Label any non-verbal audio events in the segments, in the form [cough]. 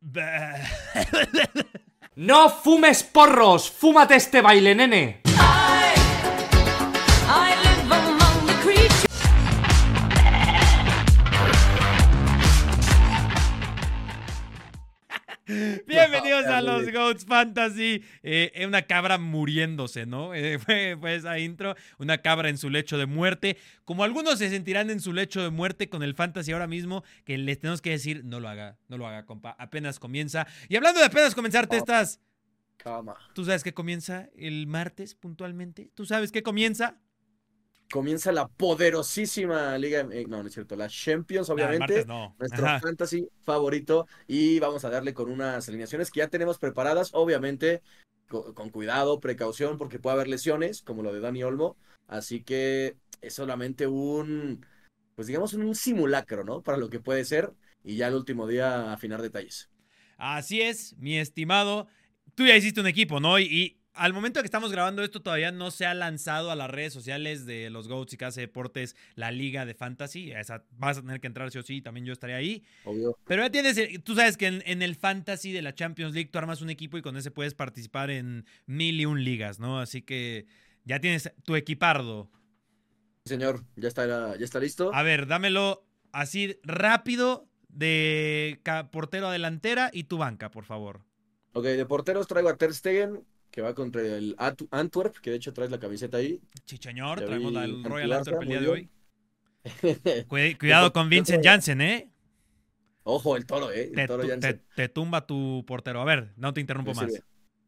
[laughs] No fumes porros, fúmate este baile, nene. Los Goats Fantasy. Eh, una cabra muriéndose, ¿no? [laughs] Eh, fue, fue, esa intro. Una cabra en su lecho de muerte. Como algunos se sentirán en su lecho de muerte con el Fantasy ahora mismo, que les tenemos que decir, no lo haga, no lo haga, compa. Apenas comienza. Y hablando de apenas comenzar, te estás. ¿Tú sabes qué comienza el martes puntualmente? ¿Tú sabes qué comienza? Comienza la poderosísima liga, eh, no, no es cierto, la Champions, obviamente, nuestro fantasy favorito, y vamos a darle con unas alineaciones que ya tenemos preparadas, obviamente, con, cuidado, precaución, porque puede haber lesiones, como lo de Dani Olmo, así que es solamente un, pues digamos, un simulacro, ¿no? Para lo que puede ser, y ya el último día afinar detalles. Así es, mi estimado. Tú ya hiciste un equipo, ¿no? y al momento que estamos grabando esto todavía no se ha lanzado a las redes sociales de los Goats y Casa Deportes la liga de fantasy. Esa, vas a tener que entrar sí o sí, también yo estaré ahí. Obvio. Pero ya tienes, tú sabes que en, el fantasy de la Champions League tú armas un equipo y con ese puedes participar en mil y un ligas, ¿no? Así que ya tienes tu equipardo. Señor, ya está, ya está listo. A ver, dámelo así rápido de portero a delantera y tu banca, por favor. Ok, de porteros traigo a Ter Stegen, que va contra el Antwerp, que de hecho traes la camiseta ahí. Chichañor, traemos el Royal Antwerp el día de hoy. [laughs] Cuidado con Vincent Janssen, ¿eh? Ojo, el toro, ¿eh? El toro te, te, tumba tu portero. A ver, no te interrumpo más.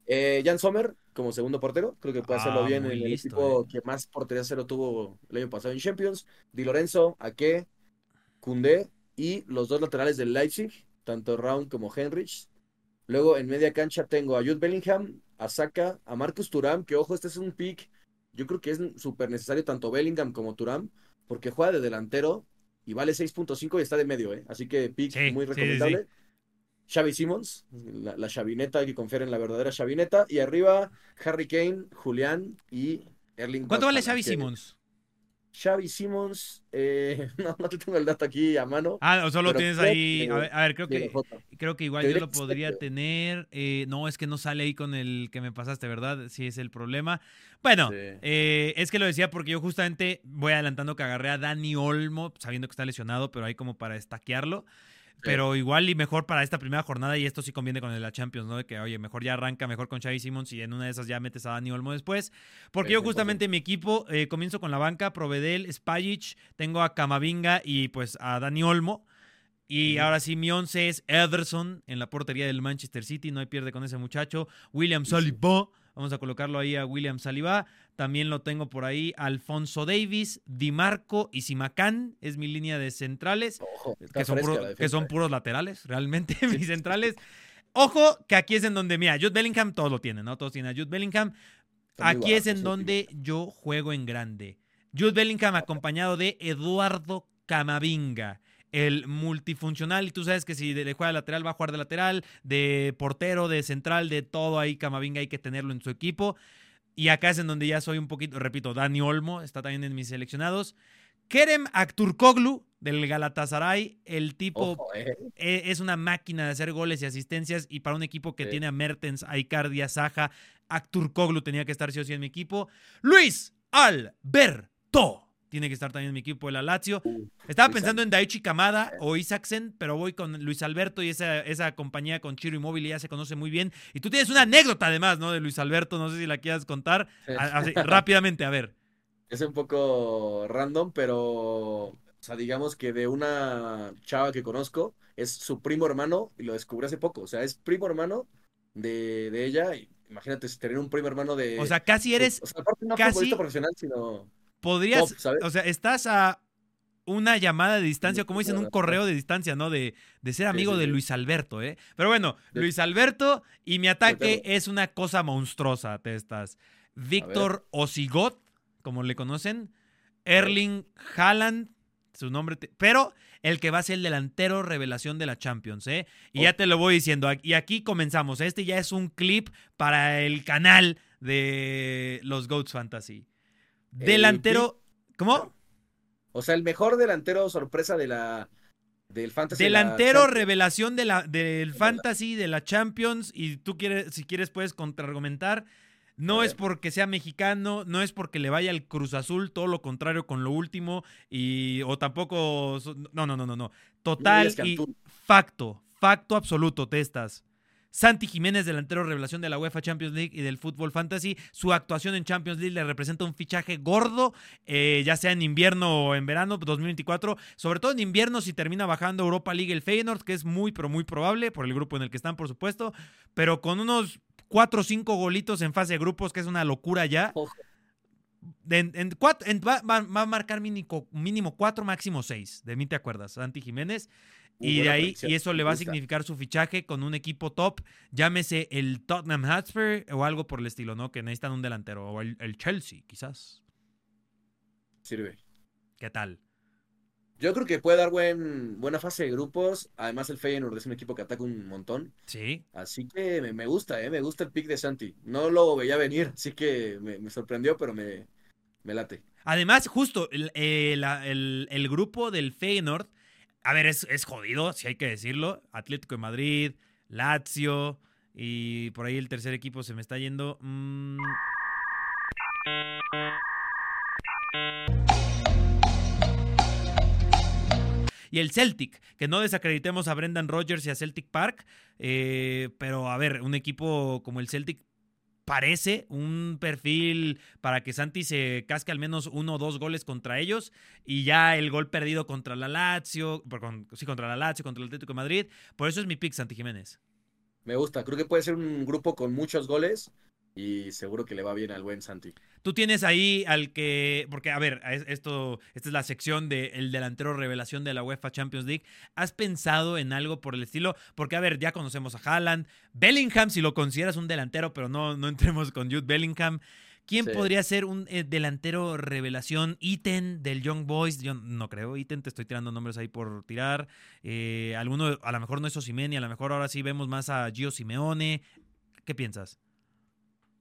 Eh, Jan Sommer como segundo portero, creo que puede hacerlo ah, bien en el equipo eh. que más portería cero tuvo el año pasado en Champions. Di Lorenzo, Ake, Kunde y los dos laterales del Leipzig, tanto Raun como Henrich. Luego en media cancha tengo a Jude Bellingham, a Saka, a Marcus Turam, que ojo, este es un pick, yo creo que es súper necesario tanto Bellingham como Turam, porque juega de delantero y vale 6.5 y está de medio, ¿eh? Así que pick muy recomendable. Xavi Simmons, la, chavineta que confiere en la verdadera chavineta. Y arriba, Harry Kane, Julián y Erling. ¿Cuánto vale Xavi Simmons? Xavi Simmons, eh, [laughs] no, no te tengo el dato aquí a mano. Ah, o solo tienes ahí. a, ver, creo que, creo que igual yo lo podría tener. Eh, no, es que no sale ahí con el que me pasaste, ¿verdad? Sí, es el problema. Bueno, eh, es que lo decía porque yo justamente voy adelantando que agarré a Dani Olmo, sabiendo que está lesionado, pero ahí como para estaquearlo. Pero igual y mejor para esta primera jornada, y esto sí conviene con la Champions, ¿no? De que, oye, mejor ya arranca mejor con Xavi Simons y en una de esas ya metes a Dani Olmo después. Porque yo justamente mi equipo eh, comienzo con la banca, Provedel, Spajic, tengo a Camavinga y pues a Dani Olmo. Y ahora sí, mi once es Ederson en la portería del Manchester City, no hay pierde con ese muchacho. William Saliba, vamos a colocarlo ahí a William Saliba. También lo tengo por ahí Alfonso Davis, Di Marco y Simacán, es mi línea de centrales, que, son puros, laterales, realmente, [laughs] mis centrales. Ojo, que aquí es en donde, mira, Jude Bellingham, todos lo tienen, ¿no? Todos tienen a Jude Bellingham. Aquí es en donde yo juego en grande. Jude Bellingham acompañado de Eduardo Camavinga el multifuncional. Y tú sabes que si le juega de lateral, va a jugar de lateral, de portero, de central, de todo ahí. Camavinga hay que tenerlo en su equipo. Y acá es en donde ya soy un poquito, repito, Dani Olmo está también en mis seleccionados. Kerem Akturkoglu del Galatasaray, el tipo eh. E, es una máquina de hacer goles y asistencias y para un equipo que tiene a Mertens, a Icardi, a Saja, Akturkoglu tenía que estar sí o sí en mi equipo. Luis Alberto tiene que estar también en mi equipo de la Lazio. Estaba pensando en Daichi Kamada o Isaacsen, pero voy con Luis Alberto y esa, esa compañía con Chiro Inmóvil ya se conoce muy bien. Y tú tienes una anécdota además, ¿no? De Luis Alberto, no sé si la quieras contar rápidamente, a ver. [laughs] Es un poco random, pero, o sea, digamos que de una chava que conozco, es su primo hermano y lo descubrí hace poco. O sea, es primo hermano de, de ella. Imagínate tener un primo hermano de. O sea, casi eres. O sea, aparte no casi, profesional, sino podrías, o sea, estás a una llamada de distancia, como dicen, un correo de distancia, ¿no? De, de ser amigo de Luis Alberto, ¿eh? Pero bueno, Luis Alberto y mi ataque es una cosa monstruosa, te estás. Víctor Osigot, como le conocen, Erling Haaland, su nombre, pero el que va a ser el delantero revelación de la Champions, ¿eh? Y ya te lo voy diciendo, y aquí comenzamos, este ya es un clip para el canal de los Goats Fantasy. Delantero. ¿Cómo? O sea, el mejor delantero sorpresa de la del fantasy. Delantero, revelación de la, del fantasy, de la Champions. Y tú quieres, si quieres, puedes contraargumentar. No es porque sea mexicano, no es porque le vaya al Cruz Azul, todo lo contrario con lo último. Y, o tampoco. No, no, no, no, no. Total y facto, facto absoluto, testas. Santi Jiménez, delantero revelación de la UEFA Champions League y del Fútbol Fantasy. Su actuación en Champions League le representa un fichaje gordo, eh, ya sea en invierno o en verano 2024. Sobre todo en invierno si termina bajando Europa League el Feyenoord, que es muy, pero muy probable por el grupo en el que están, por supuesto. Pero con unos 4 o 5 golitos en fase de grupos, que es una locura ya. En, va, a marcar mínimo, mínimo 4, máximo 6. De mí te acuerdas, Santi Jiménez. Y de ahí, y eso le va a significar su fichaje con un equipo top, llámese el Tottenham Hotspur o algo por el estilo, ¿no? Que necesitan un delantero, o el, Chelsea, quizás. Sirve. ¿Qué tal? Yo creo que puede dar buen, buena fase de grupos. Además, el Feyenoord es un equipo que ataca un montón. Sí. Así que me, gusta, ¿eh? Me gusta el pick de Santi. No lo veía venir, así que me, sorprendió, pero me, me, late. Además, justo, el, el, el grupo del Feyenoord a ver, es, jodido, si hay que decirlo. Atlético de Madrid, Lazio y por ahí el tercer equipo se me está yendo. Mm. Y el Celtic, que no desacreditemos a Brendan Rodgers y a Celtic Park, eh, pero a ver, un equipo como el Celtic parece un perfil para que Santi se casque al menos uno o dos goles contra ellos y ya el gol perdido contra la Lazio, sí, contra la Lazio, contra el Atlético de Madrid. Por eso es mi pick, Santi Jiménez. Me gusta, creo que puede ser un grupo con muchos goles y seguro que le va bien al buen Santi. Tú tienes ahí al que, porque a ver, esto, esta es la sección del delantero revelación de la UEFA Champions League. ¿Has pensado en algo por el estilo? Porque a ver, ya conocemos a Haaland, Bellingham, si lo consideras un delantero, pero no, no entremos con Jude Bellingham. ¿Quién podría ser un eh, delantero revelación? Iten del Young Boys. Yo no creo. Iten, te estoy tirando nombres ahí por tirar. Eh, alguno, a lo mejor no es Osimeni, a lo mejor ahora sí vemos más a Gio Simeone. ¿Qué piensas?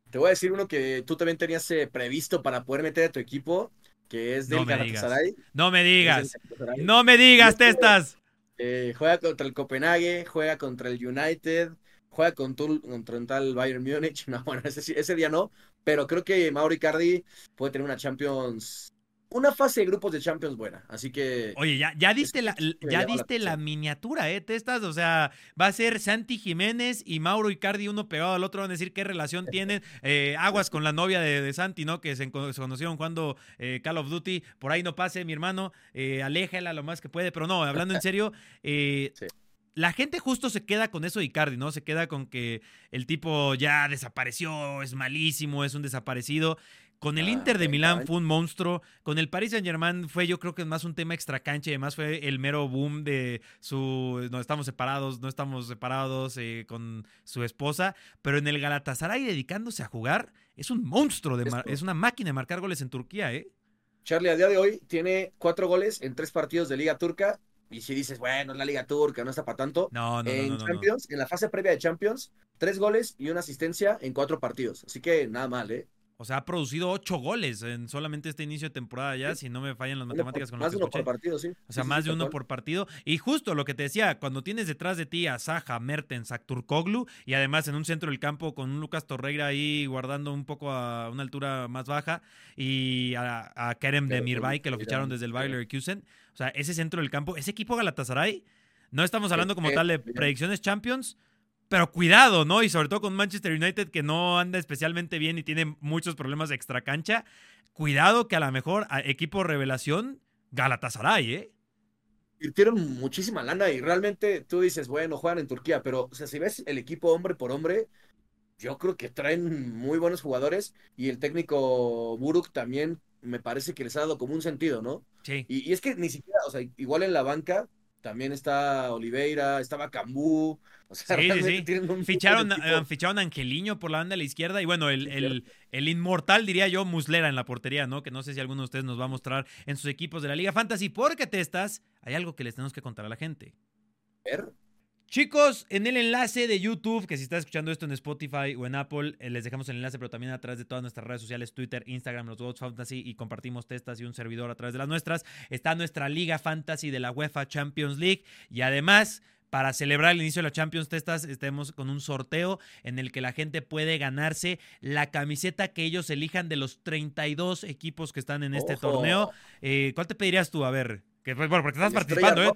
Te voy a decir uno que tú también tenías eh, previsto para poder meter a tu equipo, que es del no Galatasaray. No me digas. No me digas, testas. Eh, juega contra el Copenhague, juega contra el United, juega contra, un tal Bayern Múnich. [laughs] No, bueno, ese, ese día no, pero creo que Mauro Icardi puede tener una Champions una fase de grupos de Champions buena, así que... Oye, ya, ya diste, la, ya diste la, miniatura, ¿eh? Testas, o sea, va a ser Santi Jiménez y Mauro Icardi uno pegado al otro, van a decir qué relación [laughs] tienen. Eh, aguas con la novia de, Santi, ¿no? Que se, conocieron cuando eh, Call of Duty, por ahí no pase, mi hermano, eh, aléjala lo más que puede, pero no, hablando en serio, [laughs] eh, La gente justo se queda con eso de Icardi, ¿no? Se queda con que el tipo ya desapareció, es malísimo, es un desaparecido. Con el ah, Inter de Milán fue un monstruo. Con el Paris Saint Germain fue, yo creo que es más un tema extracancha y además fue el mero boom de su. No estamos separados, no estamos separados eh, con su esposa. Pero en el Galatasaray, dedicándose a jugar, es un monstruo, de es una máquina de marcar goles en Turquía, ¿eh? Charlie, a día de hoy tiene cuatro goles en tres partidos de Liga Turca. Y si dices, bueno, es la Liga Turca, no está para tanto. No, no, en no, Champions, en la fase previa de Champions, tres goles y una asistencia en cuatro partidos. Así que nada mal, ¿eh? O sea, ha producido ocho goles en solamente este inicio de temporada ya, si no me fallan las matemáticas con Más de uno por partido, sí. O sea, más de uno por partido. Y justo lo que te decía, cuando tienes detrás de ti a Saja, Mertens, a Turkoglu, y además en un centro del campo con un Lucas Torreira ahí guardando un poco a una altura más baja, y a, Kerem de Mirbay, que lo ficharon desde el Bayer Leverkusen. O sea, ese centro del campo, ese equipo Galatasaray, no estamos hablando como tal de predicciones Champions, pero cuidado, ¿no? Y sobre todo con Manchester United que no anda especialmente bien y tiene muchos problemas de extracancha. Cuidado que a lo mejor equipo revelación Galatasaray, ¿eh? Invirtieron muchísima lana y realmente tú dices, bueno, juegan en Turquía, pero o sea, si ves el equipo hombre por hombre, yo creo que traen muy buenos jugadores y el técnico Buruk también me parece que les ha dado como un sentido, ¿no? Sí. Y, y es que ni siquiera, o sea, igual en la banca también está Oliveira, estaba Cambú. O sea, sí, sí, sí. Ficharon, eh, ficharon a Angeliño por la banda de la izquierda y bueno, el, el, el, inmortal, diría yo, Muslera en la portería, ¿no? Que no sé si alguno de ustedes nos va a mostrar en sus equipos de la Liga Fantasy, porque te estás, hay algo que les tenemos que contar a la gente. ¿Ver? Chicos, en el enlace de YouTube, que si estás escuchando esto en Spotify o en Apple, eh, les dejamos el enlace, pero también a través de todas nuestras redes sociales, Twitter, Instagram, los Goats Fantasy, y compartimos testas y un servidor a través de las nuestras. Está nuestra Liga Fantasy de la UEFA Champions League. Y además, para celebrar el inicio de la Champions Testas, estemos con un sorteo en el que la gente puede ganarse la camiseta que ellos elijan de los 32 equipos que están en este torneo. Eh, ¿Cuál te pedirías tú? A ver, que, bueno, porque estás participando, ¿eh?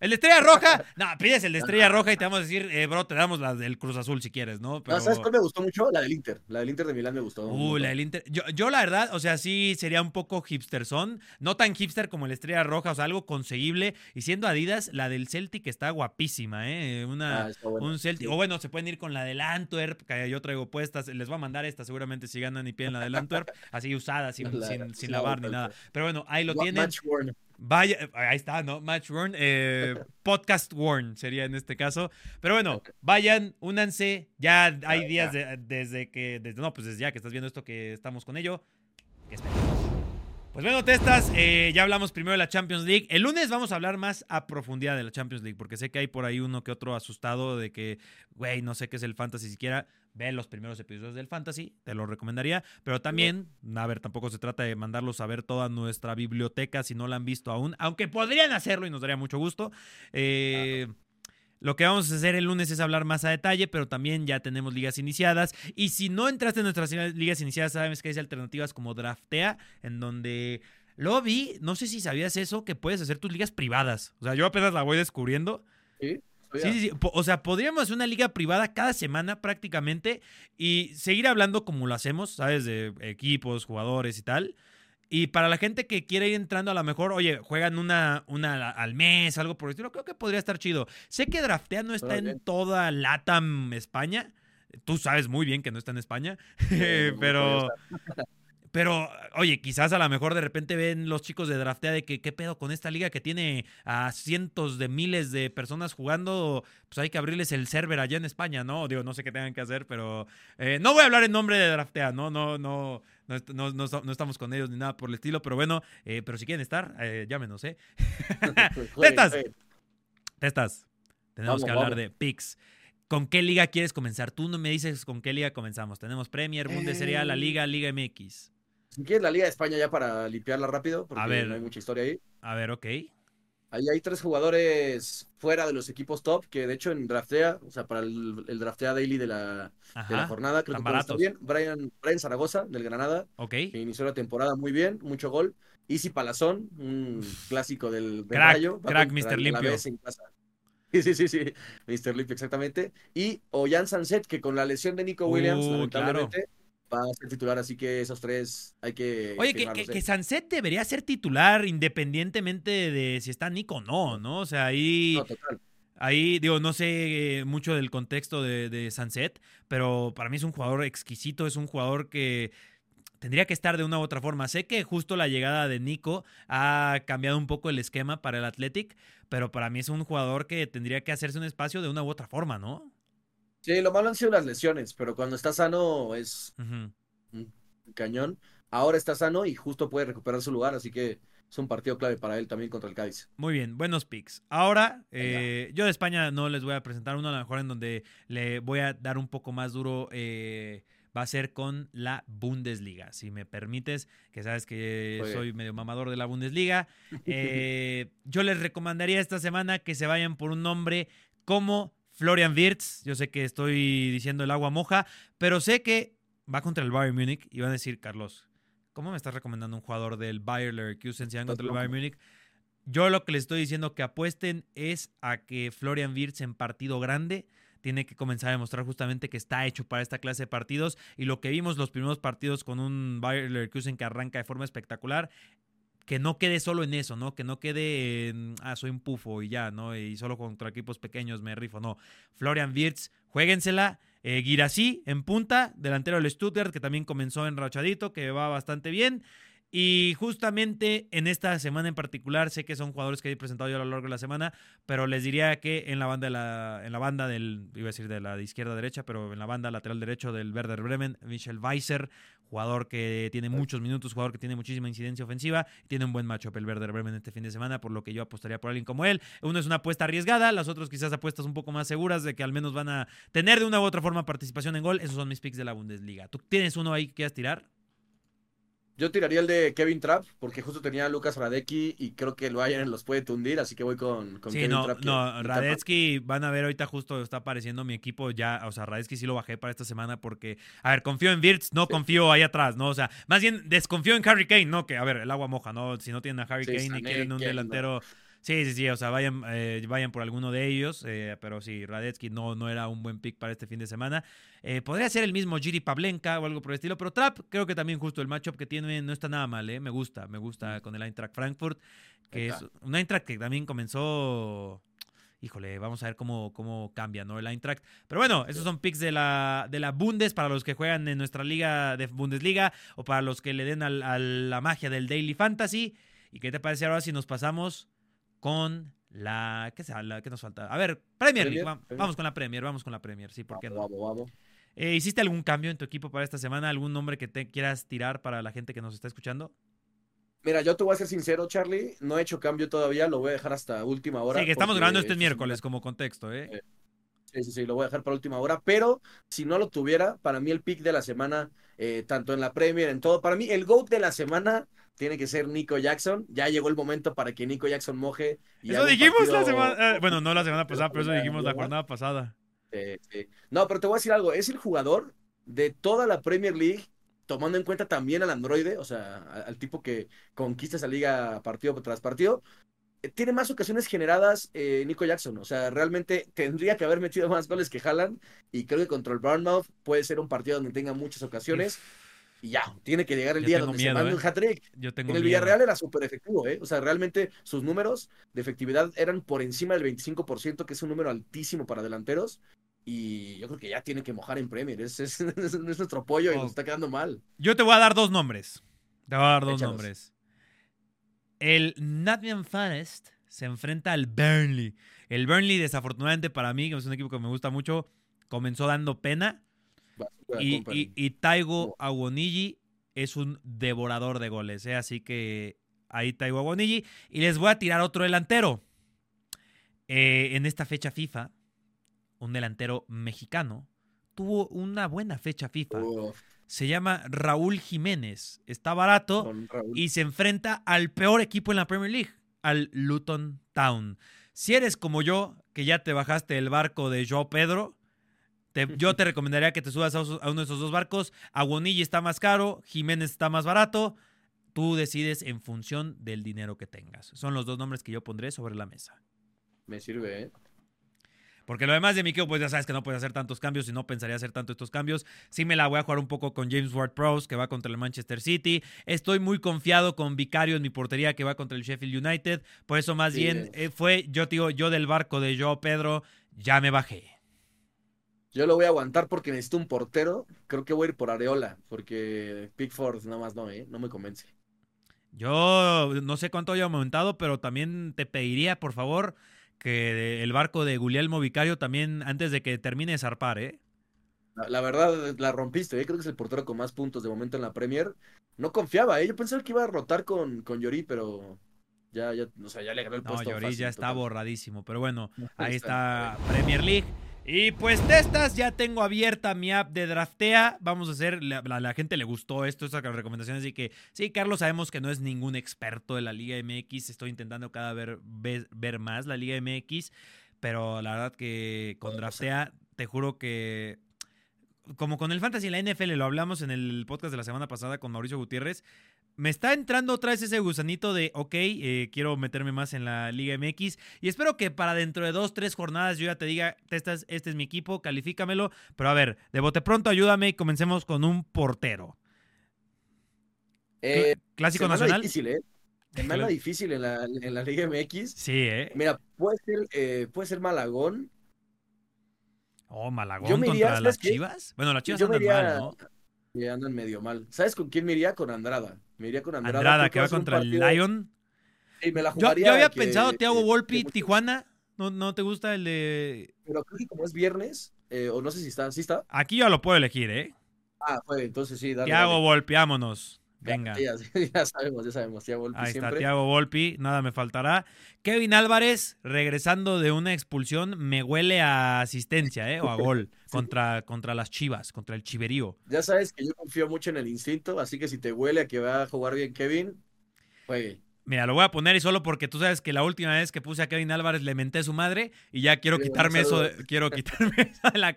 El de Estrella Roja, [laughs] no, pides el de Estrella Roja y te vamos a decir, eh, bro, te damos la del Cruz Azul si quieres, ¿no? Pero... ¿Sabes cuál me gustó mucho? La del Inter. La del Inter de Milán me gustó. Uh, la del Inter. Yo, yo, la verdad, o sea, sí sería un poco hipsterson. No tan hipster como el Estrella Roja, o sea, algo conseguible. Y siendo Adidas, la del Celtic está guapísima, ¿eh? Una, ah, Un Celtic. O bueno, se pueden ir con la del Antwerp, que yo traigo puestas. Les voy a mandar esta seguramente si ganan y piden la del Antwerp. [laughs] así usada, sin, sin, lavar ni nada. Pero bueno, ahí lo tienen. Vaya, ahí está, ¿no? Match Worn. Eh, [laughs] podcast Worn sería en este caso. Pero bueno, vayan, únanse. Ya hay días desde que, desde, no, pues desde ya que estás viendo esto que estamos con ello. Pues bueno, Testas, eh, ya hablamos primero de la Champions League. El lunes vamos a hablar más a profundidad de la Champions League, porque sé que hay por ahí uno que otro asustado de que, güey, no sé qué es el fantasy siquiera ve los primeros episodios del Fantasy, te lo recomendaría, pero también, a ver, tampoco se trata de mandarlos a ver toda nuestra biblioteca si no la han visto aún, aunque podrían hacerlo y nos daría mucho gusto. Eh, lo que vamos a hacer el lunes es hablar más a detalle, pero también ya tenemos ligas iniciadas. Y si no entraste en nuestras ligas iniciadas, sabes que hay alternativas como Draftea, en donde lo vi, no sé si sabías eso, que puedes hacer tus ligas privadas. O sea, yo apenas la voy descubriendo. Sí. Sí, sí, sí. O sea, podríamos hacer una liga privada cada semana prácticamente y seguir hablando como lo hacemos, ¿sabes? De equipos, jugadores y tal. Y para la gente que quiere ir entrando, a lo mejor, oye, juegan una, una al mes, algo por el estilo, creo que podría estar chido. Sé que Draftea no está en toda LATAM España. Tú sabes muy bien que no está en España, [laughs] pero... [laughs] Pero, oye, quizás a lo mejor de repente ven los chicos de draftea de que qué pedo con esta liga que tiene a cientos de miles de personas jugando, pues hay que abrirles el server allá en España, ¿no? Digo, no sé qué tengan que hacer, pero eh, no voy a hablar en nombre de draftea, ¿no? No, no, no, no, estamos con ellos ni nada por el estilo, pero bueno, eh, pero si quieren estar, eh, llámenos, ¿eh? [laughs] [laughs] ¡Testas! ¡Testas! Tenemos que hablar de picks. ¿Con qué liga quieres comenzar? Tú no me dices con qué liga comenzamos. Tenemos Premier, Bundesliga, la Liga, Liga MX. Si quieres la Liga de España ya para limpiarla rápido, porque no hay mucha historia ahí. A ver, ok. Ahí hay tres jugadores fuera de los equipos top, que de hecho en draftea, o sea, para el, draftea daily de la, jornada, creo que está bien. Brian, Brian Zaragoza, del Granada, que inició la temporada muy bien, mucho gol. Easy Palazón, un clásico del, crack, Rayo. Crack, Mr. Limpio. [laughs] Sí, sí, sí, sí, Mr. Limpio, exactamente. Y Oyan Sanset, que con la lesión de Nico Williams, uh, lamentablemente, va a ser titular, así que esos tres hay que. Oye, que, que, que, Sanset debería ser titular independientemente de si está Nico o no, ¿no? O sea, ahí. No, total. Ahí, digo, no sé mucho del contexto de, de Sunset, pero para mí es un jugador exquisito, es un jugador que tendría que estar de una u otra forma. Sé que justo la llegada de Nico ha cambiado un poco el esquema para el Athletic, pero para mí es un jugador que tendría que hacerse un espacio de una u otra forma, ¿no? Sí, lo malo han sido las lesiones, pero cuando está sano es un cañón. Ahora está sano y justo puede recuperar su lugar, así que es un partido clave para él también contra el Cádiz. Muy bien, buenos picks. Ahora, eh, yo de España no les voy a presentar uno, a lo mejor en donde le voy a dar un poco más duro. Eh, va a ser con la Bundesliga. Si me permites, que sabes que soy medio mamador de la Bundesliga, [laughs] eh, yo les recomendaría esta semana que se vayan por un nombre como Florian Wirtz, yo sé que estoy diciendo el agua moja, pero sé que va contra el Bayern Múnich y van a decir, Carlos, ¿cómo me estás recomendando un jugador del Bayern Leverkusen si van contra el Bayern Múnich? Yo lo que les estoy diciendo que apuesten es a que Florian Wirtz en partido grande tiene que comenzar a demostrar justamente que está hecho para esta clase de partidos y lo que vimos los primeros partidos con un Bayern Leverkusen que arranca de forma espectacular que no quede solo en eso, ¿no? Que no quede en, ah, soy un pufo y ya, ¿no? Y solo contra equipos pequeños me rifo, no. Florian Wirtz, jueguensela. Eh, en punta, delantero del Stuttgart, que también comenzó en Rachadito, que va bastante bien. Y justamente en esta semana en particular, sé que son jugadores que he presentado yo a lo largo de la semana, pero les diría que en la banda de la, en la banda del, iba a decir de la izquierda a derecha, pero en la banda lateral derecho del Werder Bremen, Michel Weiser, jugador que tiene muchos minutos, jugador que tiene muchísima incidencia ofensiva, tiene un buen matchup el Werder Bremen este fin de semana, por lo que yo apostaría por alguien como él. Uno es una apuesta arriesgada, las otras quizás apuestas un poco más seguras de que al menos van a tener de una u otra forma participación en gol. Esos son mis picks de la Bundesliga. ¿Tú tienes uno ahí que quieras tirar? Yo tiraría el de Kevin Trapp, porque justo tenía a Lucas Radecki y creo que el Bayern los puede tundir, así que voy con, con sí, no, No, Radetzky, van a ver, ahorita justo está apareciendo mi equipo ya, o sea, Radetzky sí lo bajé para esta semana porque, a ver, confío en Wirtz, no confío ahí atrás, ¿no? O sea, más bien desconfío en Harry Kane, ¿no? Que, a ver, el agua moja, ¿no? Si no tienen a Harry Kane y quieren un delantero... Sí, sí, sí, o sea, vayan, eh, vayan por alguno de ellos, eh, pero sí, Radetzky no, no era un buen pick para este fin de semana. Eh, podría ser el mismo Giri Pavlenka o algo por el estilo, pero Trap creo que también justo el matchup que tiene no está nada mal, ¿eh? me gusta, me gusta con el Eintracht Frankfurt, que es un Eintracht que también comenzó híjole, vamos a ver cómo, cómo cambia, ¿no? El Eintracht. Pero bueno, esos son picks de la, de la Bundes para los que juegan en nuestra liga de Bundesliga o para los que le den a la magia del Daily Fantasy. ¿Y qué te parece ahora si nos pasamos con la. ¿Qué, la, ¿qué nos falta? A ver, Premier League. Vamos con la Premier, vamos con la Premier, sí, ¿por qué no? Eh, ¿Hiciste algún cambio en tu equipo para esta semana? ¿Algún nombre que te quieras tirar para la gente que nos está escuchando? Mira, yo te voy a ser sincero, Charlie. No he hecho cambio todavía, lo voy a dejar hasta última hora. Sí, que estamos grabando este miércoles como contexto, ¿eh? ¿eh? Sí, sí, sí, lo voy a dejar para última hora. Pero si no lo tuviera, para mí el pick de la semana, eh, tanto en la Premier, en todo, para mí el GOAT de la semana tiene que ser Nico Jackson. Ya llegó el momento para que Nico Jackson moje. eso dijimos la semana. Eh, bueno, no la semana pasada, pero eso dijimos la jornada pasada. No, pero te voy a decir algo. Es el jugador de toda la Premier League, tomando en cuenta también al androide, o sea, al tipo que conquista esa liga partido tras partido. Eh, tiene más ocasiones generadas eh, Nico Jackson. O sea, realmente tendría que haber metido más goles que Haaland. Y creo que contra el Bournemouth puede ser un partido donde tenga muchas ocasiones. Y ya, tiene que llegar el día donde se manda un ¿eh? hat-trick. En el Villarreal era súper efectivo, ¿eh? O sea, realmente sus números de efectividad eran por encima del 25%, que es un número altísimo para delanteros. Y yo creo que ya tiene que mojar en Premier. Es, es, [laughs] nuestro pollo y nos está quedando mal. Yo te voy a dar dos nombres. Te voy a dar dos nombres. El Nottingham Forest se enfrenta al Burnley. El Burnley, desafortunadamente para mí, que es un equipo que me gusta mucho, comenzó dando pena y, Taigo Aguonigi es un devorador de goles, ¿eh? así que ahí Taigo Aguonigi. Y les voy a tirar otro delantero. Eh, en esta fecha FIFA, un delantero mexicano tuvo una buena fecha FIFA. Se llama Raúl Jiménez. Está barato y se enfrenta al peor equipo en la Premier League, al Luton Town. Si eres como yo, que ya te bajaste el barco de Joe Pedro, [laughs] yo te recomendaría que te subas a, uno de esos dos barcos. Aguonilla está más caro, Jiménez está más barato. Tú decides en función del dinero que tengas. Son los dos nombres que yo pondré sobre la mesa. Me sirve, ¿eh? Porque lo demás de mi pues ya sabes que no puedes hacer tantos cambios y no pensaría hacer tanto estos cambios. Sí me la voy a jugar un poco con James Ward Prowse, que va contra el Manchester City. Estoy muy confiado con Vicario en mi portería, que va contra el Sheffield United. Por eso más bien eh, fue, yo digo, yo del barco de Joe Pedro, ya me bajé. Yo lo voy a aguantar porque necesito un portero. Creo que voy a ir por Areola, porque Pickford nada más no, ¿eh? No me convence. Yo no sé cuánto haya aumentado, pero también te pediría, por favor, que el barco de Guglielmo Vicario también, antes de que termine de zarpar, ¿eh? La, verdad, la rompiste, ¿eh? Creo que es el portero con más puntos de momento en la Premier. No confiaba, ¿eh? Yo pensaba que iba a rotar con, con Llorí, pero ya, ya, o sea, ya le ganó el puesto. No, Llorí ya está borradísimo, pero bueno, ahí está Premier League. Y pues de estas ya tengo abierta mi app de Draftea. Vamos a hacer, la, la, gente le gustó esto, estas recomendaciones. Así que sí, Carlos, sabemos que no es ningún experto de la Liga MX. Estoy intentando cada vez ver, ver, más la Liga MX. Pero la verdad que con Draftea, te juro que como con el Fantasy y la NFL, lo hablamos en el podcast de la semana pasada con Mauricio Gutiérrez, me está entrando otra vez ese gusanito de, ok, eh, quiero meterme más en la Liga MX y espero que para dentro de dos, tres jornadas yo ya te diga, este es, este es mi equipo, califícamelo. Pero a ver, de bote pronto ayúdame y comencemos con un portero. Eh, Clásico nacional. Difícil, ¿eh? Semana difícil en la, en la, Liga MX. Sí, ¿eh? Mira, puede ser, eh, puede ser Malagón. Oh, Malagón contra las Chivas. Bueno, las Chivas andan mal, ¿no? Y andan medio mal. ¿Sabes con quién me iría? Con Andrada. Me iría con Andrada. Andrada, que va contra el Lion. me la yo, había pensado Thiago Volpi, Tijuana. ¿No, ¿No te gusta el de...? Pero creo que como es viernes, eh, o no sé si está, ¿sí está? Aquí yo lo puedo elegir, ¿eh? Ah, fue, entonces sí, dale. Thiago Volpi, vámonos. Venga. [laughs] Ya, sabemos, ya sabemos. Thiago Volpi Ahí está, Volpi, nada me faltará. Kevin Álvarez, regresando de una expulsión, me huele a asistencia, ¿eh? O a [laughs] gol contra, contra las chivas, contra el chiverío. Ya sabes que yo confío mucho en el instinto, así que si te huele a que va a jugar bien Kevin, juegue. Mira, lo voy a poner y solo porque tú sabes que la última vez que puse a Kevin Álvarez le menté a su madre y ya quiero quitarme eso. quiero quitarme eso de [laughs] la.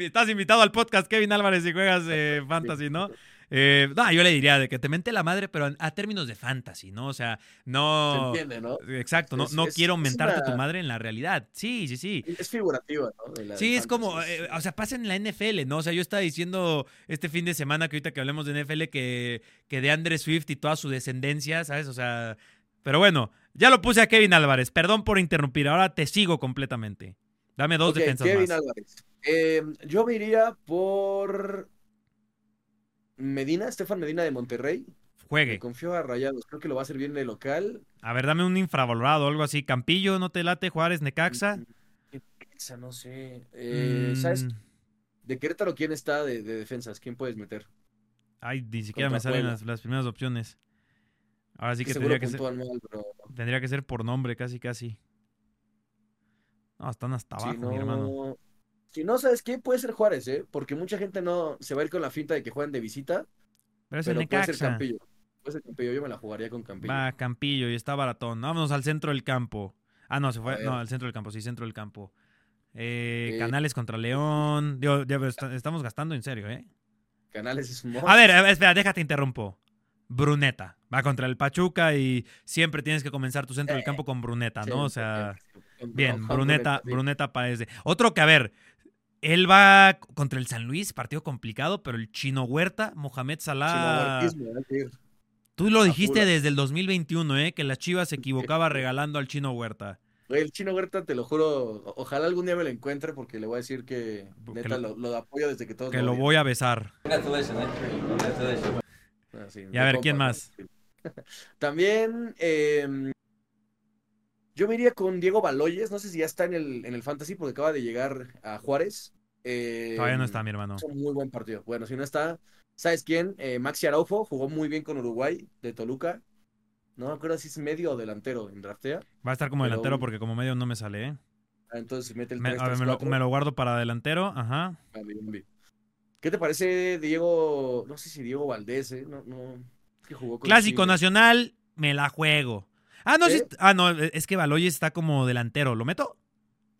Estás invitado al podcast, Kevin Álvarez, si juegas eh, Fantasy, ¿no? Eh, no, yo le diría de que te mente la madre, pero a términos de fantasy, ¿no? O sea, no. Se entiende, ¿no? Exacto, no, no quiero mentarte a tu madre en la realidad. Sí, sí, sí. Es figurativa, ¿no? sí, es como, eh, o sea, pasa en la NFL, ¿no? O sea, yo estaba diciendo este fin de semana que ahorita que hablemos de NFL que, que de Andre Swift y toda su descendencia, ¿sabes? O sea, pero bueno, ya lo puse a Kevin Álvarez. Perdón por interrumpir, ahora te sigo completamente. Dame dos defensas Kevin más. Álvarez. Eh, yo me iría por Medina, Estefan Medina de Monterrey. Juegue. confío a Rayados, creo que lo va a hacer bien de local. A ver, dame un infravalorado, algo así. Campillo, ¿no te late? Juárez, Necaxa. Mm, Necaxa, no sé. Eh, ¿Sabes? Mm. ¿De Querétaro quién está de, defensas? ¿Quién puedes meter? Ay, ni siquiera me salen las, primeras opciones. Ahora sí que, tendría que ser. Tendría que ser por nombre, casi, casi. No, están hasta abajo, mi hermano. Si no, ¿sabes qué? Puede ser Juárez, ¿eh? Porque mucha gente no se va a ir con la finta de que juegan de visita. Pero es el puede ser Campillo. Puede ser Campillo, yo me la jugaría con Campillo. Va, Campillo, y está baratón. Vámonos al centro del campo. Ah, no, se fue. No, al centro del campo, sí, centro del campo. Eh, eh, Canales contra León. Digo, ya, estamos gastando en serio, ¿eh? Canales es un A ver, espera, déjate interrumpo. Bruneta. Va contra el Pachuca y siempre tienes que comenzar tu centro del campo con Bruneta, ¿no? o sea, bien, Bruneta, Bruneta parece. Otro que, a ver, él va contra el San Luis, partido complicado, pero el chino Huerta, Mohamed Salah. Tú lo dijiste desde el 2021, ¿eh? Que la Chivas se equivocaba regalando al chino Huerta. El chino Huerta, te lo juro, ojalá algún día me lo encuentre porque le voy a decir que neta lo, apoyo desde que todos Que lo, voy a besar. y a ver, ¿quién más? [laughs] También em, yo me iría con Diego Baloyes, no sé si ya está en el, en el Fantasy porque acaba de llegar a Juárez. Todavía no está, mi hermano. Es un muy buen partido. Bueno, si no está, ¿sabes quién? Eh, Maxi Araujo jugó muy bien con Uruguay de Toluca. No me acuerdo si es medio o delantero en draftea. Va a estar como delantero porque como medio no me sale, ¿eh? Ah, entonces mete el me, a ver, me, lo, guardo para delantero, ajá. Ah, ¿Qué te parece Diego? No sé si Diego Valdés, ¿eh? No, no. Clásico nacional, me la juego. Ah, no, ¿Eh? ah, no, es que Baloyes está como delantero. ¿Lo meto?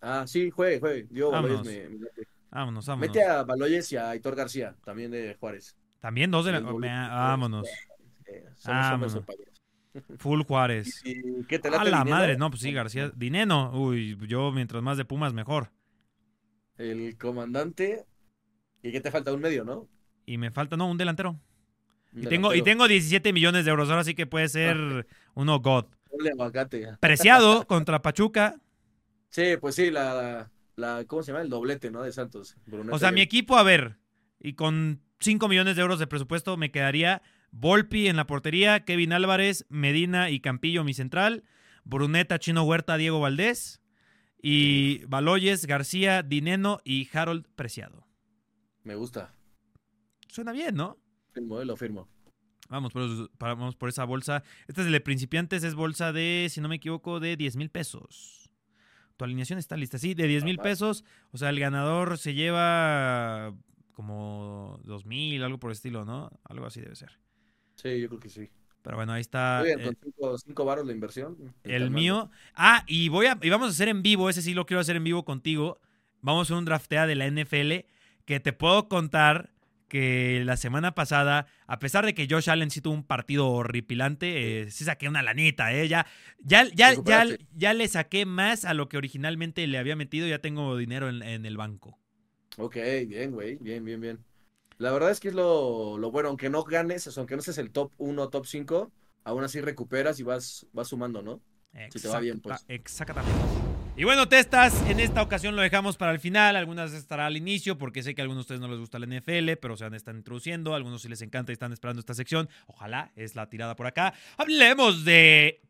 Ah, sí, juegue, juegue. Diego Baloyes me, Vámonos, vámonos. Mete a Baloyes y a Aitor García, también de Juárez. También dos de la... Vámonos. vámonos. Full Juárez. [laughs] ¿Y qué te A la madre, no, pues sí, García. Dineno. Uy, yo mientras más de Pumas, mejor. El comandante. ¿Y qué te falta? Un medio, ¿no? Y me falta, no, un delantero. y, tengo, y tengo 17 millones de euros, ahora sí que puede ser uno God. Preciado contra Pachuca. Sí, pues sí, la, la, ¿cómo se llama? El doblete, ¿no? De Santos. o sea, mi equipo, a ver, y con 5 millones de euros de presupuesto me quedaría Volpi en la portería, Kevin Álvarez, Medina y Campillo, mi central, Bruneta, Chino Huerta, Diego Valdés, y Baloyes, García, Dineno y Harold Preciado. Me gusta. Suena bien, ¿no? Firmo, lo firmo. Vamos por, vamos por esa bolsa. Esta es de principiantes, es bolsa de, si no me equivoco, de 10 mil pesos alineación está lista. Sí, de 10 mil pesos. O sea, el ganador se lleva como 2 mil, algo por el estilo, ¿no? Algo así debe ser. Sí, yo creo que sí. Pero bueno, ahí está. Muy bien, eh, con 5 baros la inversión. El mío. Ah, y voy a, y vamos a hacer en vivo, ese sí lo quiero hacer en vivo contigo. Vamos a hacer un draftea de la NFL que te puedo contar que la semana pasada, a pesar de que Josh Allen sí tuvo un partido horripilante, eh, sí saqué una lanita, ¿eh? Ya, ya, ya, ya, le saqué más a lo que originalmente le había metido, ya tengo dinero en, el banco. Ok, bien, güey, bien, bien, bien. La verdad es que es lo, bueno, aunque no ganes, aunque no seas el top 1, top 5, aún así recuperas y vas, vas sumando, ¿no? si te va bien, pues. Exactamente. Y bueno, testas, en esta ocasión lo dejamos para el final, algunas estará al inicio porque sé que a algunos de ustedes no les gusta la NFL, pero se van a estar introduciendo, algunos sí les encanta y están esperando esta sección. Ojalá es la tirada por acá. Hablemos de...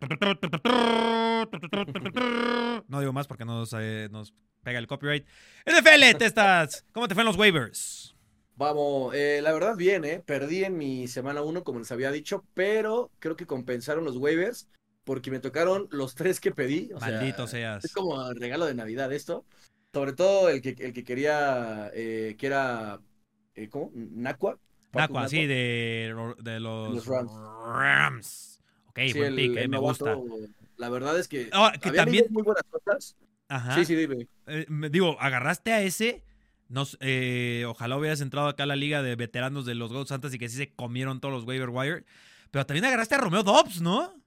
No digo más porque nos, eh, nos pega el copyright. NFL, testas, ¿cómo te fue en los waivers? Vamos, eh, la verdad bien, ¿eh? Perdí en mi semana 1, como les había dicho, pero creo que compensaron los waivers porque me tocaron los tres que pedí. Maldito seas. Es como regalo de Navidad esto. Sobre todo el que, el que quería, eh, que era, eh, ¿cómo? Nacua. Nacua, sí, de, de los, Rams. Ok, buen pick, eh, me gusta. La verdad es que, que también muy buenas cosas. Ajá. Sí, sí, dime. digo, agarraste a ese. Nos, ojalá hubieras entrado acá a la liga de veteranos de los Gold Santas y que sí se comieron todos los waiver wire. Pero también agarraste a Romeo Dobbs, ¿no?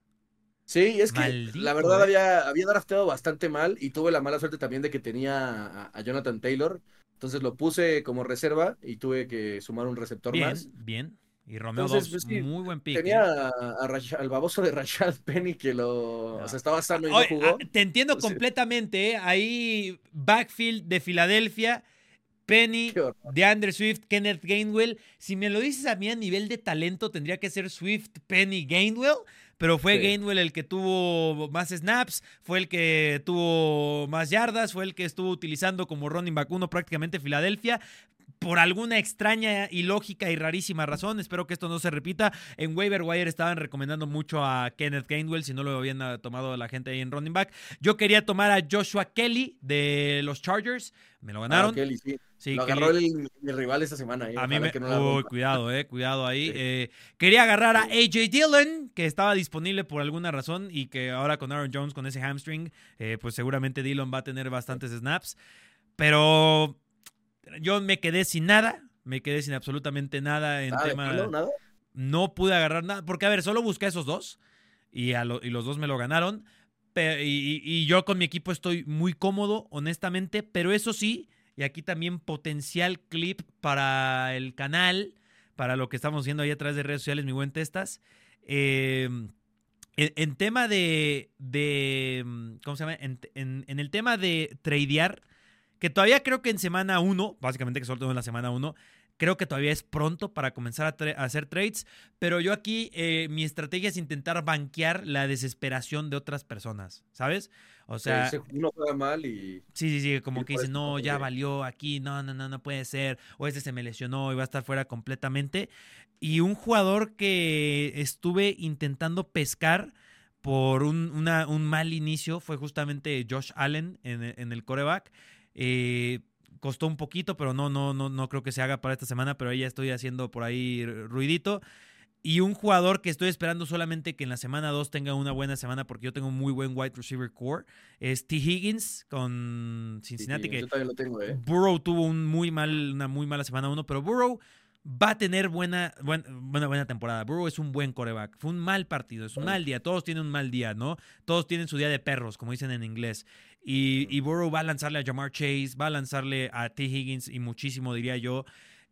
Sí, es que la verdad ¿eh? había, había drafteado bastante mal y tuve la mala suerte también de que tenía a, Jonathan Taylor. Entonces lo puse como reserva y tuve que sumar un receptor más. Bien, Y Romeo Entonces, pues muy buen pick. Tenía ¿eh? al baboso de Rashad [laughs] Penny que lo o sea, estaba sano y no jugó. Ah, te entiendo completamente. ¿eh? Ahí, backfield de Filadelfia. Penny, de Swift, Kenneth Gainwell. Si me lo dices a mí a nivel de talento, tendría que ser Swift, Penny, Gainwell pero fue Gainwell el que tuvo más snaps, fue el que tuvo más yardas, fue el que estuvo utilizando como running back uno prácticamente Filadelfia por alguna extraña y lógica y rarísima razón, espero que esto no se repita, en Waiver Wire estaban recomendando mucho a Kenneth Gainwell, si no lo habían tomado la gente ahí en running back. Yo quería tomar a Joshua Kelly de los Chargers, me lo ganaron. Ah, Kelly, sí. sí. lo agarró el, rival esta semana. Eh. A mí me... Uy, cuidado, eh, cuidado ahí. Eh, quería agarrar a AJ Dillon, que estaba disponible por alguna razón y que ahora con Aaron Jones, con ese hamstring, eh, pues seguramente Dillon va a tener bastantes snaps. Pero yo me quedé sin nada, me quedé sin absolutamente nada en tema. ¿Nada? No pude agarrar nada, porque a ver, solo busqué esos dos y, a y los dos me lo ganaron. Y, y, yo con mi equipo estoy muy cómodo, honestamente, pero eso sí, y aquí también potencial clip para el canal, para lo que estamos haciendo ahí a través de redes sociales, mi buen Testas. Eh, en, tema de, de, ¿Cómo se llama? En, en el tema de tradear que todavía creo que en semana 1, básicamente que solo en la semana 1, creo que todavía es pronto para comenzar a, hacer trades, pero yo aquí eh, mi estrategia es intentar banquear la desesperación de otras personas, ¿sabes? O sea, uno juega mal y Sí, sí, sí, como que dice, "No, ya valió aquí, no, no, no, no puede ser", o este se me lesionó y va a estar fuera completamente. Y un jugador que estuve intentando pescar por un, un mal inicio fue justamente Josh Allen en, en el coreback. Eh, costó un poquito, pero no, no, no, no creo que se haga para esta semana, pero ahí ya estoy haciendo por ahí ruidito. Y un jugador que estoy esperando solamente que en la semana 2 tenga una buena semana, porque yo tengo un muy buen wide receiver core, es T. Higgins con Cincinnati. que ¿eh? Burrow tuvo un muy mal, una muy mala semana 1, pero Burrow va a tener buena, buena, buena, temporada. Burrow es un buen coreback. Fue un mal partido, es un mal día. Todos tienen un mal día, ¿no? Todos tienen su día de perros, como dicen en inglés. Y, y Burrow va a lanzarle a Jamar Chase, va a lanzarle a T. Higgins y muchísimo, diría yo.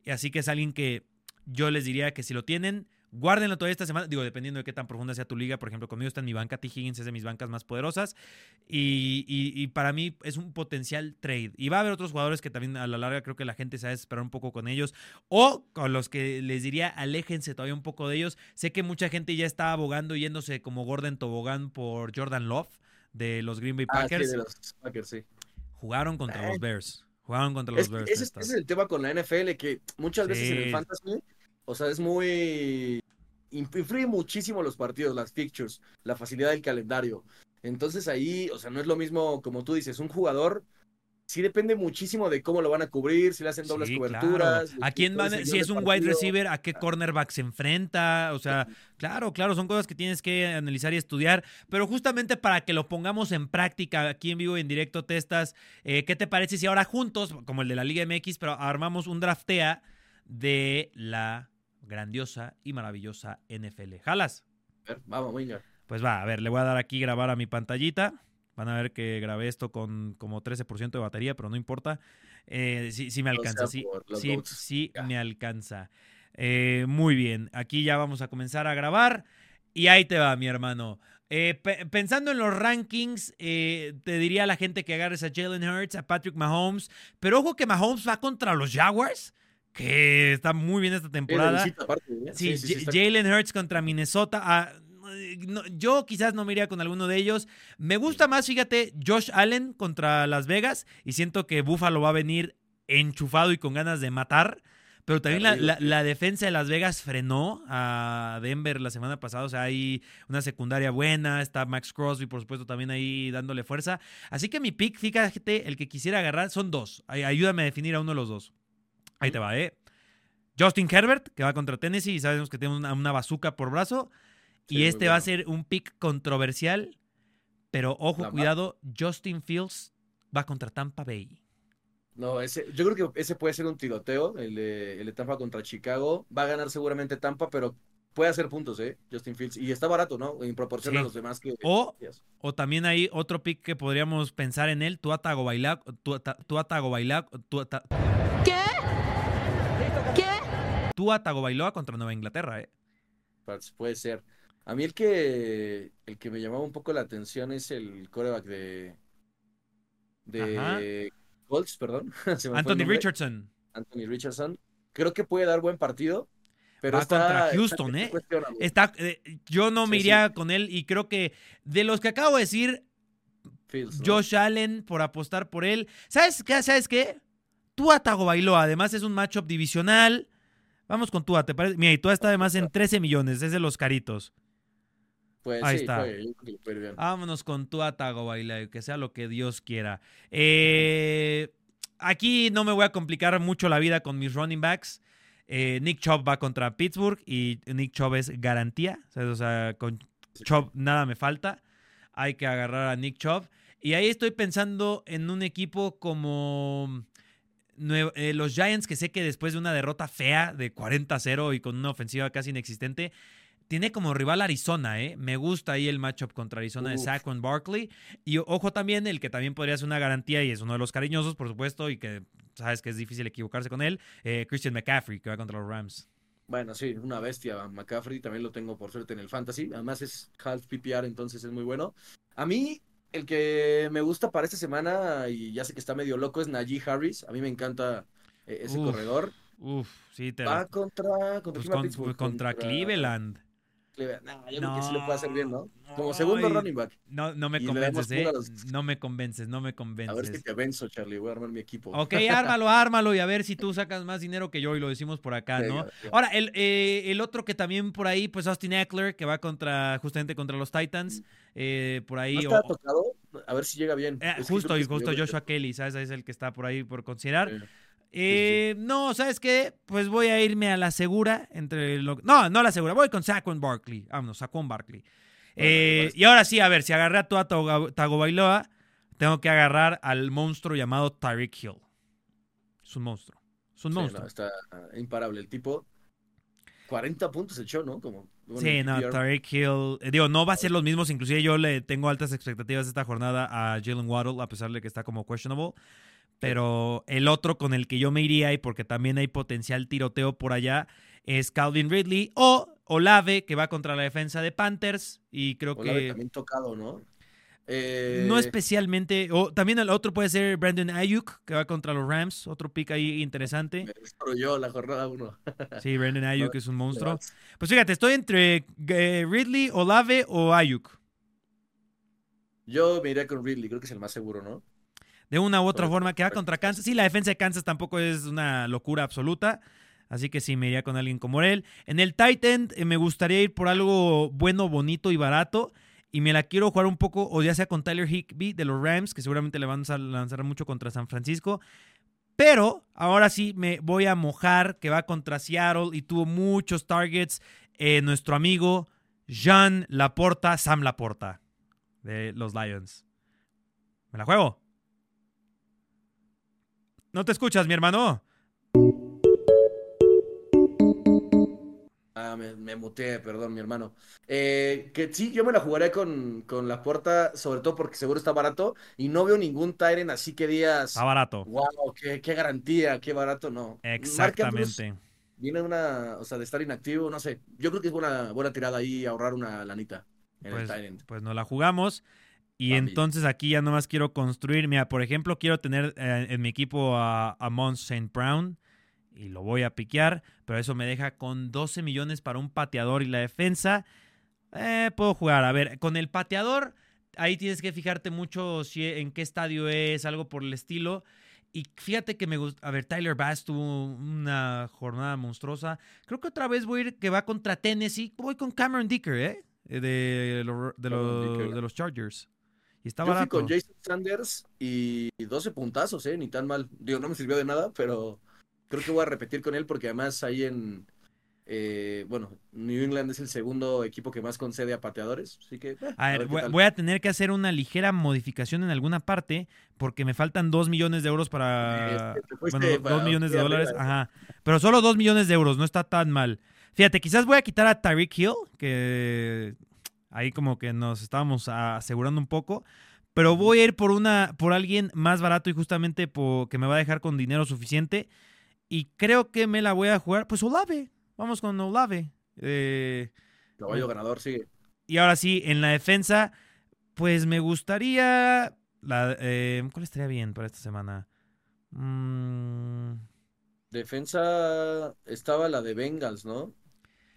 Así que es alguien que yo les diría que si lo tienen, Guárdenlo todavía esta semana. Digo, dependiendo de qué tan profunda sea tu liga. Por ejemplo, conmigo está en mi banca. T. Higgins es de mis bancas más poderosas. Y, para mí es un potencial trade. Y va a haber otros jugadores que también a la larga creo que la gente se va a esperar un poco con ellos. O con los que les diría, aléjense todavía un poco de ellos. Sé que mucha gente ya está abogando yéndose como Gordon Tobogán por Jordan Love de los Green Bay ah, Packers. de los Packers, sí. Jugaron contra los Bears. Jugaron contra los Bears. Ese, es el tema con la NFL, que muchas veces en el fantasy o sea, es muy... Influye muchísimo los partidos, las fixtures, la facilidad del calendario. Entonces ahí, o sea, no es lo mismo, como tú dices, un jugador sí depende muchísimo de cómo lo van a cubrir, si le hacen dobles coberturas. ¿A quién van? Si es un wide receiver, ¿a qué cornerback se enfrenta? O sea, claro, claro, son cosas que tienes que analizar y estudiar. Pero justamente para que lo pongamos en práctica aquí en vivo y en directo, Testas, eh, ¿qué te parece si ahora juntos, como el de la Liga MX, pero armamos un draftea de la grandiosa y maravillosa NFL. ¿Jalas? Vamos, venga. Pues va, a ver, le voy a dar aquí grabar a mi pantallita. Van a ver que grabé esto con como 13% de batería, pero no importa. Eh, sí, me alcanza, sí, sí, sí me alcanza. Eh, muy bien, aquí ya vamos a comenzar a grabar. Y ahí te va, mi hermano. Eh, pensando en los rankings, eh, te diría a la gente que agarres a Jalen Hurts, a Patrick Mahomes, pero ojo que Mahomes va contra los Jaguars, que está muy bien esta temporada. Sí, Jalen Hurts contra Minnesota. Ah, yo quizás no me iría con alguno de ellos. Me gusta más, fíjate, Josh Allen contra Las Vegas y siento que Buffalo va a venir enchufado y con ganas de matar. Pero también la, defensa de Las Vegas frenó a Denver la semana pasada. O sea, hay una secundaria buena. Está Max Crosby, por supuesto, también ahí dándole fuerza. Así que mi pick, fíjate, el que quisiera agarrar son dos. Ayúdame a definir a uno de los dos. Ahí te va, ¿eh? Justin Herbert, que va contra Tennessee y sabemos que tiene una, una bazooka por brazo. y este va a ser un pick controversial. Pero ojo, cuidado, Justin Fields va contra Tampa Bay. No, ese, yo creo que ese puede ser un tiroteo, el de, el Tampa contra Chicago. Va a ganar seguramente Tampa, pero puede hacer puntos, ¿eh? Justin Fields. Y está barato, ¿no? En proporción a los demás que. O, o también hay otro pick que podríamos pensar en él: Tua Tagovailoa. Tua Tagovailoa. ¿Qué? ¿Qué? Tua Tagovailoa contra Nueva Inglaterra, ¿eh? Pues, puede ser. A mí el que, el que me llamaba un poco la atención es el coreback de. De. Colts, perdón. [laughs] Anthony Richardson. Anthony Richardson. Creo que puede dar buen partido. Pero está, contra Houston, ¿eh? Está, eh, yo no me iría con él y creo que de los que acabo de decir, Josh Allen por apostar por él. ¿Sabes qué? ¿Sabes qué? Tua Tagovailoa, además es un matchup divisional. Vamos con Tua, ¿te parece? Mira, y Tua está además en 13 millones, es de los caritos. Pues Ahí está. Vámonos con tu Atago Baila, que sea lo que Dios quiera. Eh, aquí no me voy a complicar mucho la vida con mis running backs. Eh, Nick Chubb va contra Pittsburgh y Nick Chubb es garantía. O sea, con Chubb nada me falta. Hay que agarrar a Nick Chubb. Y ahí estoy pensando en un equipo como eh, los Giants, que sé que después de una derrota fea de 40-0 y con una ofensiva casi inexistente, tiene como rival Arizona, ¿eh? Me gusta ahí el matchup contra Arizona de Saquon Barkley. Y ojo también, el que también podría ser una garantía y es uno de los cariñosos, por supuesto, y que sabes que es difícil equivocarse con él, eh, Christian McCaffrey, que va contra los Rams. Bueno, sí, una bestia. McCaffrey también lo tengo por suerte en el fantasy. Además es half PPR, entonces es muy bueno. A mí, el que me gusta para esta semana, y ya sé que está medio loco, es Najee Harris. A mí me encanta eh, ese corredor. Uf, sí, te Va contra, contra, pues contra Cleveland yo creo que sí le puede hacer bien, ¿no? Como segundo running back. No, no me convences, ¿eh? No me convences, no me convences. A ver si te venzo, Charlie. Voy a armar mi equipo. Ok, ármalo, ármalo y a ver si tú sacas más dinero que yo y lo decimos por acá, ¿no? Ahora, el, eh, el otro que también por ahí, pues Austin Eckler, que va contra, justamente contra los Titans. Mm. Eh, por ahí. ¿No está tocado? A ver si llega bien. Eh, justo, y justo Joshua Kelly, ¿sabes? Es el que está por ahí por considerar. Eh, no, ¿sabes qué? Pues voy a irme a la segura entre lo... No, no a la segura, voy con Saquon Barkley. Vámonos, Saquon Barkley. Eh, y ahora sí, a ver, si agarré a tu Tagovailoa, tengo que agarrar al monstruo llamado Tyreek Hill. Es un monstruo. Es un monstruo. está imparable el tipo. 40 puntos echó, ¿no? Como, sí, no, Tyreek Hill. Eh, digo, no va a ser los mismos. Inclusive yo le tengo altas expectativas esta jornada a Jalen Waddle, a pesar de que está como questionable. Pero el otro con el que yo me iría, y porque también hay potencial tiroteo por allá, es Calvin Ridley o Olave, que va contra la defensa de Panthers. Y creo Olave que. también tocado, ¿no? Eh, no especialmente. O también el otro puede ser Brandon Ayuk, que va contra los Rams. Otro pick ahí interesante. Me destruyó la jornada uno. [laughs] sí, Brandon Ayuk es un monstruo. Pues fíjate, estoy entre eh, Ridley, Olave o Ayuk. Yo me iría con Ridley, creo que es el más seguro, ¿no? De una u otra forma, que va contra Kansas. Sí, la defensa de Kansas tampoco es una locura absoluta. Así que sí, me iría con alguien como él. En el Titan eh, me gustaría ir por algo bueno, bonito y barato. Y me la quiero jugar un poco, o ya sea con Tyler Higby de los Rams, que seguramente le van a lanzar mucho contra San Francisco. Pero ahora sí me voy a mojar, que va contra Seattle y tuvo muchos targets. Eh, nuestro amigo Jean Laporta, Sam Laporta, de los Lions. ¿Me la juego? No te escuchas, mi hermano. Ah, me, me muteé, perdón, mi hermano. Eh, que sí, yo me la jugaré con, con la puerta, sobre todo porque seguro está barato y no veo ningún Tyren así que días. Está barato. Wow, qué, qué garantía, qué barato, no. Exactamente. Viene una, o sea, de estar inactivo, no sé. Yo creo que es buena, buena tirada ahí ahorrar una lanita. pues, pues no la jugamos. Y entonces aquí ya nomás quiero construir. Mira, por ejemplo, quiero tener eh, en mi equipo a, a Mons St. Brown y lo voy a piquear, pero eso me deja con 12 millones para un pateador y la defensa. Eh, puedo jugar. A ver, con el pateador, ahí tienes que fijarte mucho si, en qué estadio es, algo por el estilo. Y fíjate que me gusta. A ver, Tyler Bass tuvo una jornada monstruosa. Creo que otra vez voy a ir que va contra Tennessee. Voy con Cameron Dicker, ¿eh? De, de, de los Chargers. Y está Yo fui con Jason Sanders y 12 puntazos, ¿eh? Ni tan mal. Digo, no me sirvió de nada, pero creo que voy a repetir con él porque además ahí en. Eh, bueno, New England es el segundo equipo que más concede a pateadores, así que... Eh, a, ver, voy, a tener que hacer una ligera modificación en alguna parte porque me faltan 2 millones de euros para... Este, bueno, 2 millones de dólares, ¿eh? ajá. Pero solo 2 millones de euros, no está tan mal. Fíjate, quizás voy a quitar a Tyreek Hill, que Ahí como que nos estábamos asegurando un poco. Pero voy a ir por una, por alguien más barato y justamente que me va a dejar con dinero suficiente. Y creo que me la voy a jugar. Pues Olave. Vamos con Olave. Eh, Caballo ganador, sigue. Y ahora sí, en la defensa, pues me gustaría. La, eh, ¿Cuál estaría bien para esta semana? Mm. Defensa estaba la de Bengals, ¿no?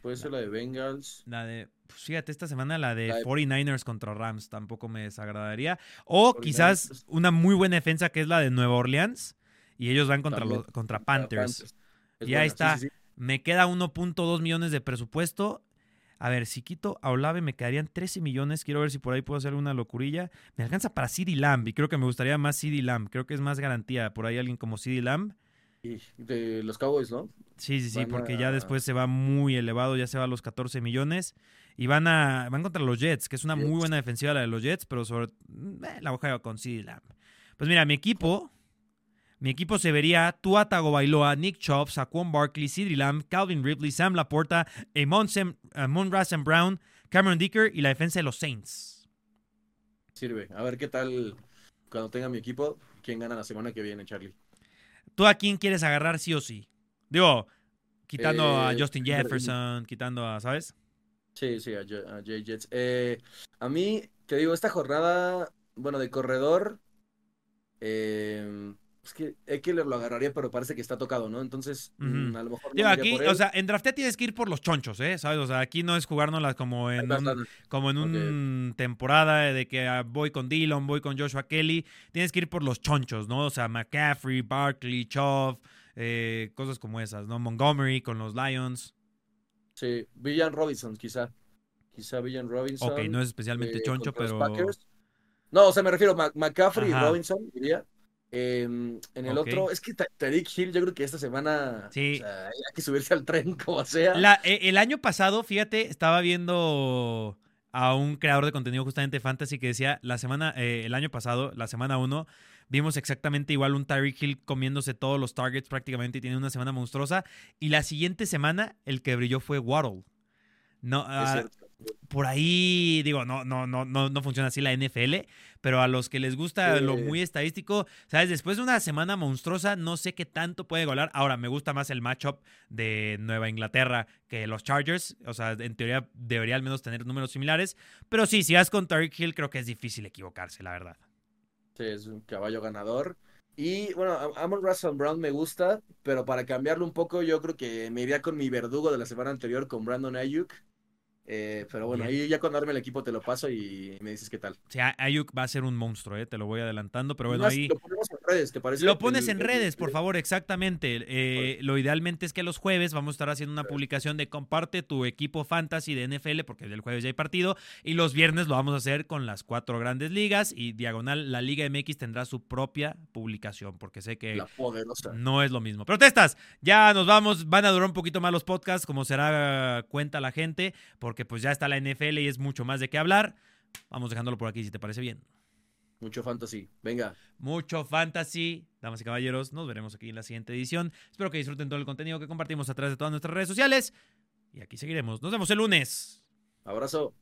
Puede ser la de Bengals. La de. Pues fíjate, esta semana la de, 49ers contra Rams tampoco me desagradaría. O quizás una muy buena defensa que es la de Nueva Orleans. Y ellos van contra, los, contra Panthers. Y ahí está. Me queda 1.2 millones de presupuesto. A ver, si quito a Olave me quedarían 13 millones. Quiero ver si por ahí puedo hacer una locurilla. Me alcanza para CD Lamb y creo que me gustaría más CD Lamb. Creo que es más garantía por ahí alguien como CD Lamb. Y de los Cowboys, ¿no? Sí, sí, sí, porque ya después se va muy elevado, ya se va a los 14 millones. Y van a van contra los Jets, que es una muy buena defensiva la de los Jets, pero sobre eh, la hoja con CD Lamb. Pues mira, mi equipo, mi equipo se vería Tua Tagovailoa, Nick Chubb, Saquon Barkley, CD Lamb, Calvin Ripley, Sam Laporta, Amon, Amon Brown, Cameron Dicker y la defensa de los Saints. Sirve. A ver qué tal cuando tenga mi equipo, quién gana la semana que viene, Charlie. ¿Tú a quién quieres agarrar sí o sí? Digo, quitando a eh, Justin Jefferson, quitando a, ¿sabes? Sí, sí, a, Jay Jets. Eh, a mí, te digo, esta jornada, bueno, de corredor, eh, es que Eckler lo agarraría, pero parece que está tocado, ¿no? Entonces, mm, a lo mejor. No aquí, o sea, en drafté tienes que ir por los chonchos, ¿eh? ¿Sabes? O sea, aquí no es jugárnoslas como en un, como en un temporada de que ah, voy con Dillon, voy con Joshua Kelly. Tienes que ir por los chonchos, ¿no? O sea, McCaffrey, Barkley, Chov, eh, cosas como esas, ¿no? Montgomery con los Lions. Sí, Villan Robinson, quizá. Quizá Villan Robinson. Ok, no es especialmente eh, choncho, pero. No, o sea, me refiero a McCaffrey y Robinson, diría. Em, en el otro, es que Tariq Hill, yo creo que esta semana sí. hay que subirse al tren [laughs] como sea. E, el año pasado, fíjate, estaba viendo a un creador de contenido justamente fantasy que decía la semana, eh, el año pasado, la semana 1, vimos exactamente igual un Tyreek Hill comiéndose todos los targets prácticamente y tiene una semana monstruosa. Y la siguiente semana, el que brilló fue Waddle. No, ah, por ahí, digo, no, no, no, no, no funciona así la NFL, pero a los que les gusta lo muy estadístico, ¿sabes? Después de una semana monstruosa, no sé qué tanto puede golar. Ahora, me gusta más el matchup de Nueva Inglaterra que los Chargers. O sea, en teoría debería al menos tener números similares. Pero sí, si vas con Tariq Hill, creo que es difícil equivocarse, la verdad. Es un caballo ganador. Y bueno, Amon Russell Brown me gusta, pero para cambiarlo un poco, yo creo que me iría con mi verdugo de la semana anterior, con Brandon Ayuk. Eh, pero bueno, ahí ya cuando arme el equipo te lo paso y me dices qué tal. Sí, Ayuk va a ser un monstruo, eh, te lo voy adelantando, pero bueno, ahí... Lo ponemos en redes, ¿te parece? Lo pones en redes, por favor, exactamente. Eh, lo idealmente es que los jueves vamos a estar haciendo una publicación de comparte tu equipo fantasy de NFL, porque el jueves ya hay partido, y los viernes lo vamos a hacer con las cuatro grandes ligas, y diagonal, la Liga MX tendrá su propia publicación, porque sé que no es lo mismo. Protestas, ya nos vamos, van a durar un poquito más los podcasts, como será cuenta la gente, porque porque pues ya está la NFL y es mucho más de qué hablar. Vamos dejándolo por aquí si te parece bien. Mucho fantasy, venga. Mucho fantasy, damas y caballeros. Nos veremos aquí en la siguiente edición. Espero que disfruten todo el contenido que compartimos a través de todas nuestras redes sociales. Y aquí seguiremos. Nos vemos el lunes. Abrazo.